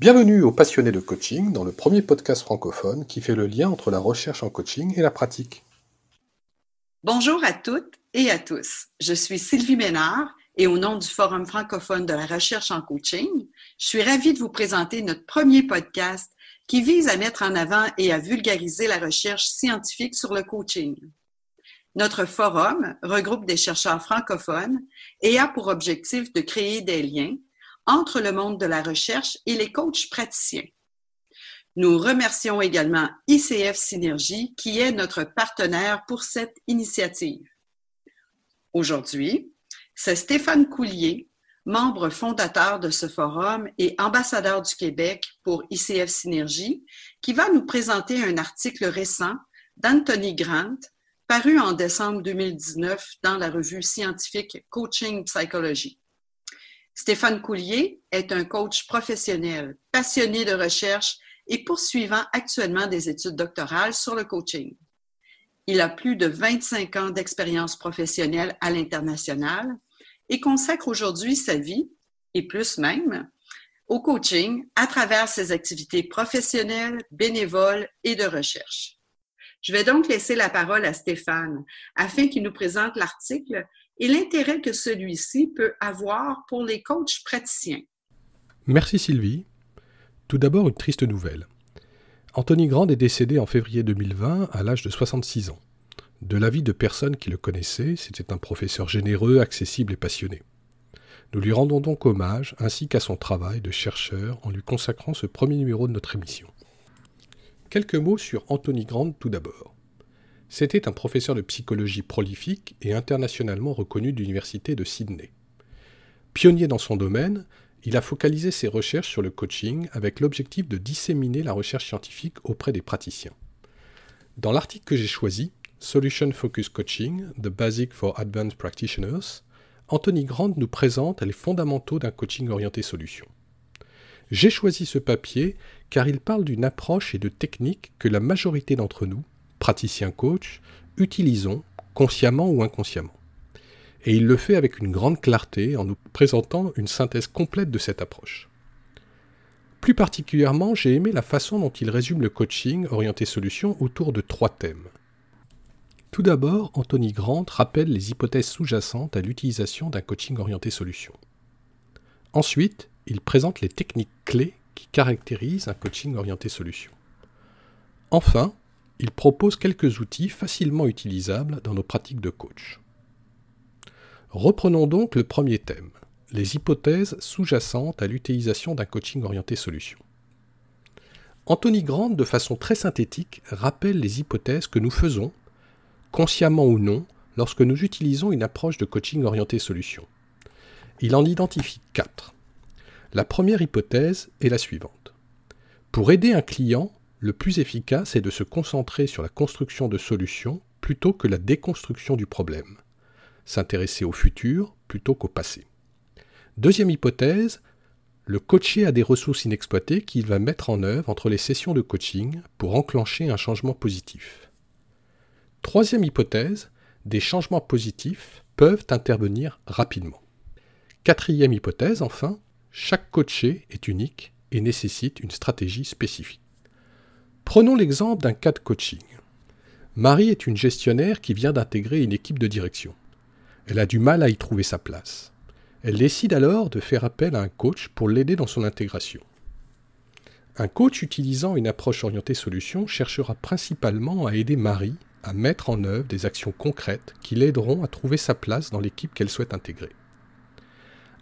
Bienvenue aux passionnés de coaching dans le premier podcast francophone qui fait le lien entre la recherche en coaching et la pratique. Bonjour à toutes et à tous. Je suis Sylvie Ménard et au nom du Forum francophone de la recherche en coaching, je suis ravie de vous présenter notre premier podcast qui vise à mettre en avant et à vulgariser la recherche scientifique sur le coaching. Notre forum regroupe des chercheurs francophones et a pour objectif de créer des liens entre le monde de la recherche et les coachs praticiens. Nous remercions également ICF Synergie qui est notre partenaire pour cette initiative. Aujourd'hui, c'est Stéphane Coulier, membre fondateur de ce forum et ambassadeur du Québec pour ICF Synergie, qui va nous présenter un article récent d'Anthony Grant, paru en décembre 2019 dans la revue scientifique Coaching Psychology. Stéphane Coulier est un coach professionnel, passionné de recherche et poursuivant actuellement des études doctorales sur le coaching. Il a plus de 25 ans d'expérience professionnelle à l'international et consacre aujourd'hui sa vie, et plus même, au coaching à travers ses activités professionnelles, bénévoles et de recherche. Je vais donc laisser la parole à Stéphane afin qu'il nous présente l'article et l'intérêt que celui-ci peut avoir pour les coachs praticiens. Merci Sylvie. Tout d'abord, une triste nouvelle. Anthony Grand est décédé en février 2020 à l'âge de 66 ans. De l'avis de personnes qui le connaissaient, c'était un professeur généreux, accessible et passionné. Nous lui rendons donc hommage ainsi qu'à son travail de chercheur en lui consacrant ce premier numéro de notre émission. Quelques mots sur Anthony Grant tout d'abord. C'était un professeur de psychologie prolifique et internationalement reconnu de l'Université de Sydney. Pionnier dans son domaine, il a focalisé ses recherches sur le coaching avec l'objectif de disséminer la recherche scientifique auprès des praticiens. Dans l'article que j'ai choisi, Solution Focus Coaching, The Basic for Advanced Practitioners, Anthony Grant nous présente les fondamentaux d'un coaching orienté solution. J'ai choisi ce papier car il parle d'une approche et de techniques que la majorité d'entre nous, praticien coach, utilisons, consciemment ou inconsciemment. Et il le fait avec une grande clarté en nous présentant une synthèse complète de cette approche. Plus particulièrement, j'ai aimé la façon dont il résume le coaching orienté solution autour de trois thèmes. Tout d'abord, Anthony Grant rappelle les hypothèses sous-jacentes à l'utilisation d'un coaching orienté solution. Ensuite, il présente les techniques clés qui caractérisent un coaching orienté solution. Enfin, il propose quelques outils facilement utilisables dans nos pratiques de coach. Reprenons donc le premier thème, les hypothèses sous-jacentes à l'utilisation d'un coaching orienté solution. Anthony Grant, de façon très synthétique, rappelle les hypothèses que nous faisons, consciemment ou non, lorsque nous utilisons une approche de coaching orienté solution. Il en identifie quatre. La première hypothèse est la suivante. Pour aider un client, le plus efficace est de se concentrer sur la construction de solutions plutôt que la déconstruction du problème. S'intéresser au futur plutôt qu'au passé. Deuxième hypothèse, le coaché a des ressources inexploitées qu'il va mettre en œuvre entre les sessions de coaching pour enclencher un changement positif. Troisième hypothèse, des changements positifs peuvent intervenir rapidement. Quatrième hypothèse, enfin, chaque coaché est unique et nécessite une stratégie spécifique. Prenons l'exemple d'un cas de coaching. Marie est une gestionnaire qui vient d'intégrer une équipe de direction. Elle a du mal à y trouver sa place. Elle décide alors de faire appel à un coach pour l'aider dans son intégration. Un coach utilisant une approche orientée solution cherchera principalement à aider Marie à mettre en œuvre des actions concrètes qui l'aideront à trouver sa place dans l'équipe qu'elle souhaite intégrer.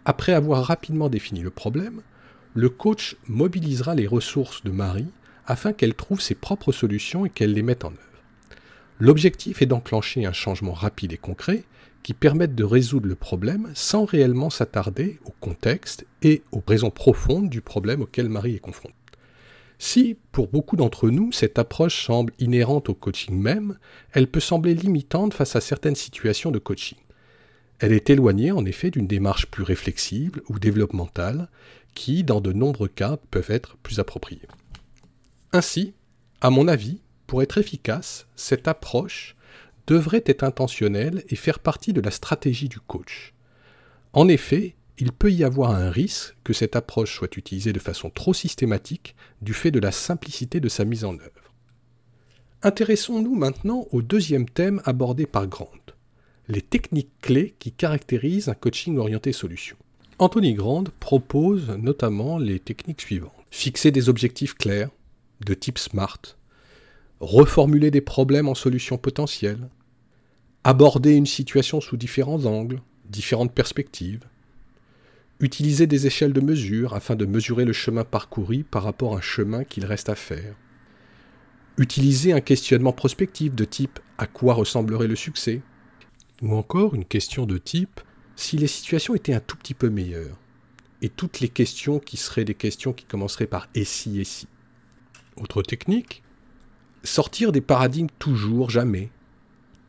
Après avoir rapidement défini le problème, le coach mobilisera les ressources de Marie afin qu'elle trouve ses propres solutions et qu'elle les mette en œuvre. L'objectif est d'enclencher un changement rapide et concret qui permette de résoudre le problème sans réellement s'attarder au contexte et aux raisons profondes du problème auquel Marie est confrontée. Si, pour beaucoup d'entre nous, cette approche semble inhérente au coaching même, elle peut sembler limitante face à certaines situations de coaching. Elle est éloignée en effet d'une démarche plus réflexible ou développementale qui, dans de nombreux cas, peuvent être plus appropriées. Ainsi, à mon avis, pour être efficace, cette approche devrait être intentionnelle et faire partie de la stratégie du coach. En effet, il peut y avoir un risque que cette approche soit utilisée de façon trop systématique du fait de la simplicité de sa mise en œuvre. Intéressons-nous maintenant au deuxième thème abordé par Grant, les techniques clés qui caractérisent un coaching orienté solution. Anthony Grant propose notamment les techniques suivantes. Fixer des objectifs clairs, de type SMART, reformuler des problèmes en solutions potentielles, aborder une situation sous différents angles, différentes perspectives, utiliser des échelles de mesure afin de mesurer le chemin parcouru par rapport à un chemin qu'il reste à faire, utiliser un questionnement prospectif de type à quoi ressemblerait le succès, ou encore une question de type si les situations étaient un tout petit peu meilleures, et toutes les questions qui seraient des questions qui commenceraient par et si et si. Autre technique, sortir des paradigmes toujours, jamais,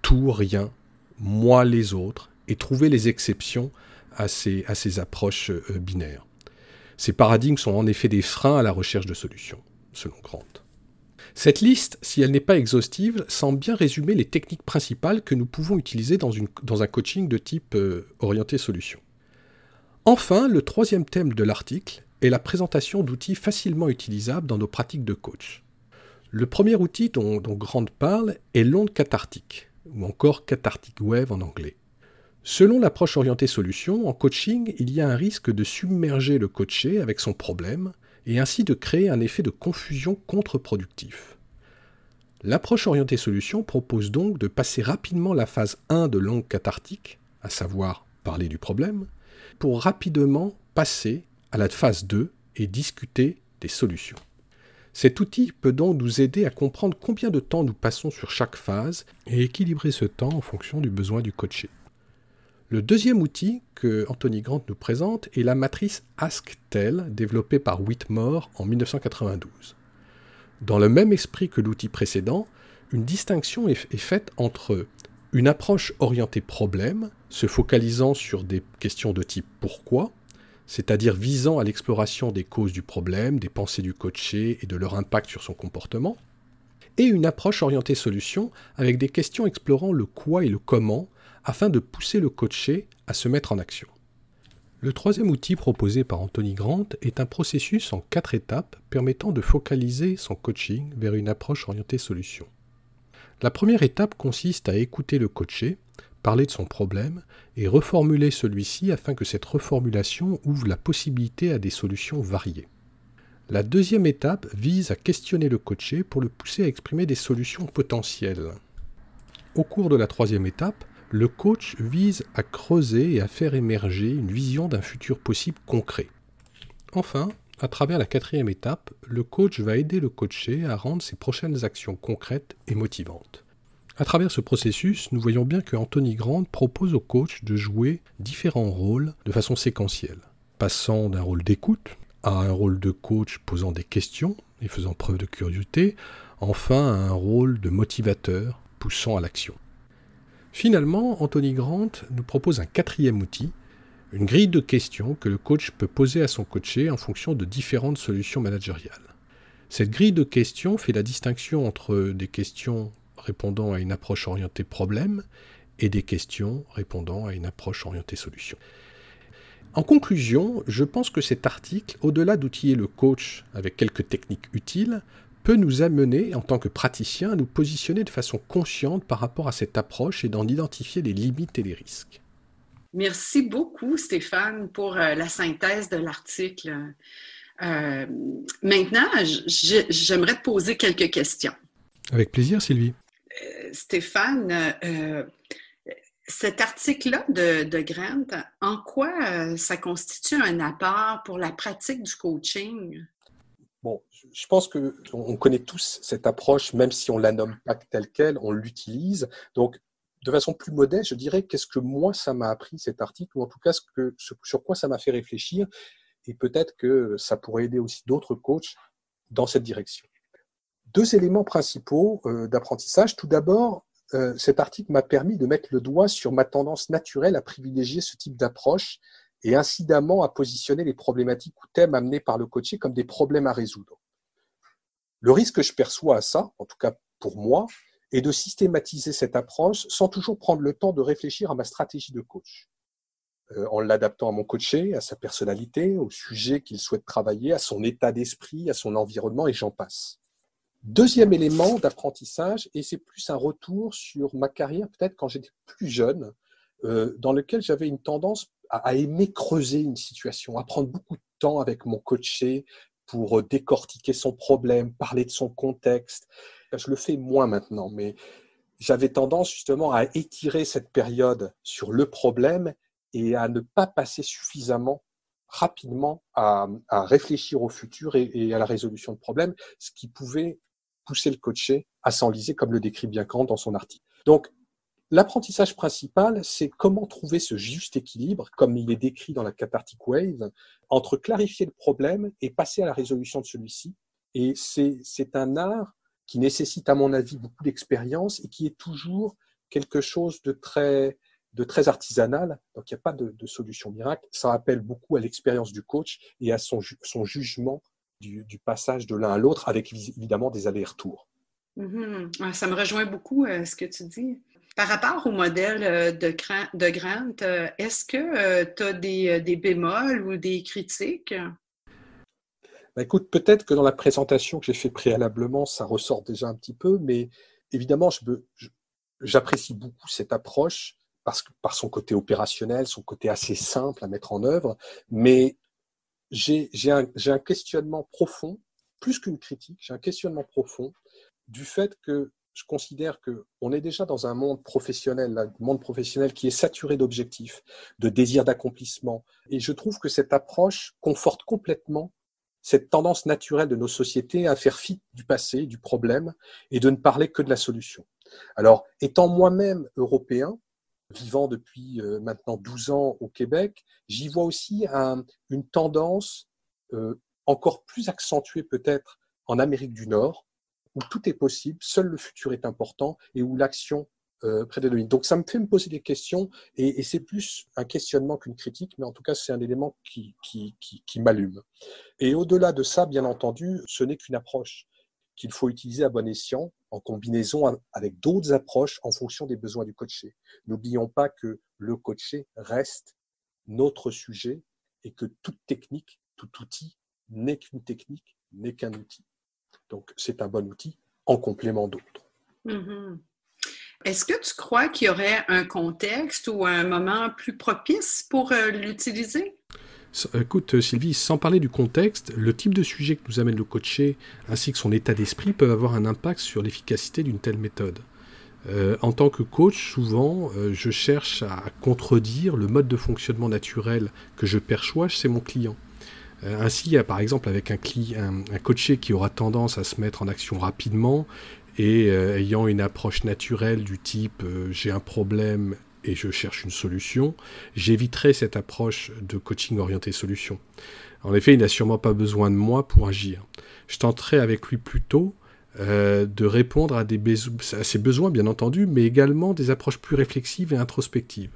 tout, rien, moi, les autres, et trouver les exceptions à ces, approches euh, binaires. Ces paradigmes sont en effet des freins à la recherche de solutions, selon Grant. Cette liste, si elle n'est pas exhaustive, semble bien résumer les techniques principales que nous pouvons utiliser dans un coaching de type euh, orienté solution. Enfin, le troisième thème de l'article est la présentation d'outils facilement utilisables dans nos pratiques de coach. Le premier outil dont, dont Grant parle est l'onde cathartique, ou encore cathartic wave en anglais. Selon l'approche orientée solution, en coaching, il y a un risque de submerger le coaché avec son problème et ainsi de créer un effet de confusion contre-productif. L'approche orientée solution propose donc de passer rapidement la phase 1 de l'onde cathartique, à savoir parler du problème, pour rapidement passer à la phase 2 et discuter des solutions. Cet outil peut donc nous aider à comprendre combien de temps nous passons sur chaque phase et équilibrer ce temps en fonction du besoin du coaché. Le deuxième outil que Anthony Grant nous présente est la matrice Ask-Tell développée par Whitmore en 1992. Dans le même esprit que l'outil précédent, une distinction est, faite entre une approche orientée problème, se focalisant sur des questions de type pourquoi, c'est-à-dire visant à l'exploration des causes du problème, des pensées du coaché et de leur impact sur son comportement, et une approche orientée solution avec des questions explorant le quoi et le comment, afin de pousser le coaché à se mettre en action. Le troisième outil proposé par Anthony Grant est un processus en quatre étapes permettant de focaliser son coaching vers une approche orientée solution. La première étape consiste à écouter le coaché, parler de son problème et reformuler celui-ci afin que cette reformulation ouvre la possibilité à des solutions variées. La deuxième étape vise à questionner le coaché pour le pousser à exprimer des solutions potentielles. Au cours de la troisième étape, le coach vise à creuser et à faire émerger une vision d'un futur possible concret. Enfin, à travers la quatrième étape, le coach va aider le coaché à rendre ses prochaines actions concrètes et motivantes. À travers ce processus, nous voyons bien que Anthony Grant propose au coach de jouer différents rôles de façon séquentielle, passant d'un rôle d'écoute à un rôle de coach posant des questions et faisant preuve de curiosité, enfin à un rôle de motivateur poussant à l'action. Finalement, Anthony Grant nous propose un quatrième outil, une grille de questions que le coach peut poser à son coaché en fonction de différentes solutions managériales. Cette grille de questions fait la distinction entre des questions répondant à une approche orientée problème et des questions répondant à une approche orientée solution. En conclusion, je pense que cet article, au-delà d'outiller le coach avec quelques techniques utiles, peut nous amener, en tant que praticien, à nous positionner de façon consciente par rapport à cette approche et d'en identifier les limites et les risques. Merci beaucoup, Stéphane, pour euh, la synthèse de l'article. Euh, maintenant, j'aimerais te poser quelques questions. Avec plaisir, Sylvie. Euh, Stéphane, cet article-là de, Grant, en quoi ça constitue un apport pour la pratique du coaching? Bon, je pense que on connaît tous cette approche, même si on la nomme pas telle quelle, on l'utilise. Donc, de façon plus modeste, je dirais qu'est-ce que moi ça m'a appris cet article, ou en tout cas ce que, sur quoi ça m'a fait réfléchir, et peut-être que ça pourrait aider aussi d'autres coachs dans cette direction. Deux éléments principaux euh, d'apprentissage. Tout d'abord, euh, cet article m'a permis de mettre le doigt sur ma tendance naturelle à privilégier ce type d'approche et incidemment à positionner les problématiques ou thèmes amenés par le coaché comme des problèmes à résoudre. Le risque que je perçois à ça, en tout cas pour moi, est de systématiser cette approche sans toujours prendre le temps de réfléchir à ma stratégie de coach. euh, en l'adaptant à mon coaché, à sa personnalité, au sujet qu'il souhaite travailler, à son état d'esprit, à son environnement, et j'en passe. Deuxième élément d'apprentissage, et c'est plus un retour sur ma carrière, peut-être quand j'étais plus jeune, euh, dans lequel j'avais une tendance à, aimer creuser une situation, à prendre beaucoup de temps avec mon coaché pour décortiquer son problème, parler de son contexte. Je le fais moins maintenant, mais j'avais tendance justement à étirer cette période sur le problème et à ne pas passer suffisamment rapidement à, réfléchir au futur et, à la résolution de problèmes, ce qui pouvait pousser le coaché à s'enliser, comme le décrit bien Kant dans son article. Donc, l'apprentissage principal, c'est comment trouver ce juste équilibre, comme il est décrit dans la Cathartic Wave, entre clarifier le problème et passer à la résolution de celui-ci. Et c'est un art qui nécessite, à mon avis, beaucoup d'expérience et qui est toujours quelque chose de très, de très artisanal, donc il n'y a pas de, solution miracle. Ça appelle beaucoup à l'expérience du coach et à son, son jugement du, passage de l'un à l'autre, avec évidemment des allers-retours. Mm-hmm. Ça me rejoint beaucoup euh, ce que tu dis. Par rapport au modèle euh, de, de Grant, euh, est-ce que tu as des, des, bémols ou des critiques? Ben, écoute, peut-être que dans la présentation que j'ai fait préalablement, ça ressort déjà un petit peu, mais évidemment, j'apprécie beaucoup cette approche parce que, par son côté opérationnel, son côté assez simple à mettre en œuvre, mais j'ai un, un questionnement profond, plus qu'une critique, j'ai un questionnement profond du fait que je considère qu'on est déjà dans un monde professionnel, un monde professionnel qui est saturé d'objectifs, de désirs d'accomplissement. Et je trouve que cette approche conforte complètement cette tendance naturelle de nos sociétés à faire fi du passé, du problème, et de ne parler que de la solution. Alors, étant moi-même européen, vivant depuis euh, maintenant 12 ans au Québec, j'y vois aussi une tendance euh, encore plus accentuée peut-être en Amérique du Nord, où tout est possible, seul le futur est important et où l'action euh, prédomine. Donc ça me fait me poser des questions et, c'est plus un questionnement qu'une critique, mais en tout cas c'est un élément qui, qui, qui m'allume. Et au-delà de ça, bien entendu, ce n'est qu'une approche qu'il faut utiliser à bon escient en combinaison avec d'autres approches en fonction des besoins du coaché. N'oublions pas que le coaché reste notre sujet et que toute technique, tout outil n'est qu'une technique, n'est qu'un outil. Donc c'est un bon outil en complément d'autres. Mm-hmm. Est-ce que tu crois qu'il y aurait un contexte ou un moment plus propice pour euh, l'utiliser? Écoute, euh, Sylvie, sans parler du contexte, le type de sujet que nous amène le coacher ainsi que son état d'esprit peuvent avoir un impact sur l'efficacité d'une telle méthode. Euh, en tant que coach, souvent, euh, je cherche à contredire le mode de fonctionnement naturel que je perçois chez mon client. ainsi, par exemple, avec un, un coaché qui aura tendance à se mettre en action rapidement et ayant une approche naturelle du type j'ai un problème et je cherche une solution, j'éviterai cette approche de coaching orienté solution. En effet, il n'a sûrement pas besoin de moi pour agir. Je tenterai avec lui plutôt euh, de répondre à, à ses besoins, bien entendu, mais également des approches plus réflexives et introspectives.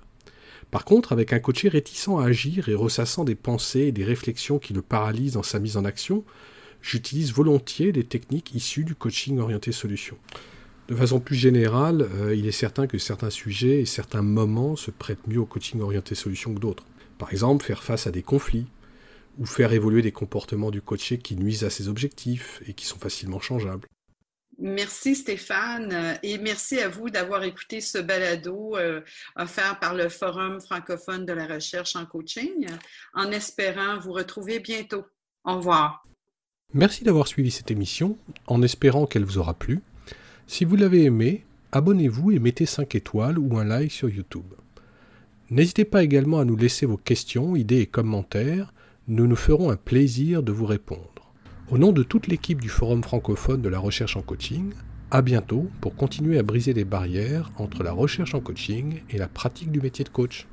Par contre, avec un coaché réticent à agir et ressassant des pensées et des réflexions qui le paralysent dans sa mise en action, j'utilise volontiers des techniques issues du coaching orienté solution. De façon plus générale, euh, il est certain que certains sujets et certains moments se prêtent mieux au coaching orienté solution que d'autres. Par exemple, faire face à des conflits, ou faire évoluer des comportements du coaché qui nuisent à ses objectifs et qui sont facilement changeables. Merci Stéphane euh, et merci à vous d'avoir écouté ce balado euh, offert par le Forum francophone de la recherche en coaching, en espérant vous retrouver bientôt. Au revoir. Merci d'avoir suivi cette émission, en espérant qu'elle vous aura plu. Si vous l'avez aimé, abonnez-vous et mettez 5 étoiles ou un like sur YouTube. N'hésitez pas également à nous laisser vos questions, idées et commentaires, nous nous ferons un plaisir de vous répondre. Au nom de toute l'équipe du Forum francophone de la recherche en coaching, à bientôt pour continuer à briser les barrières entre la recherche en coaching et la pratique du métier de coach.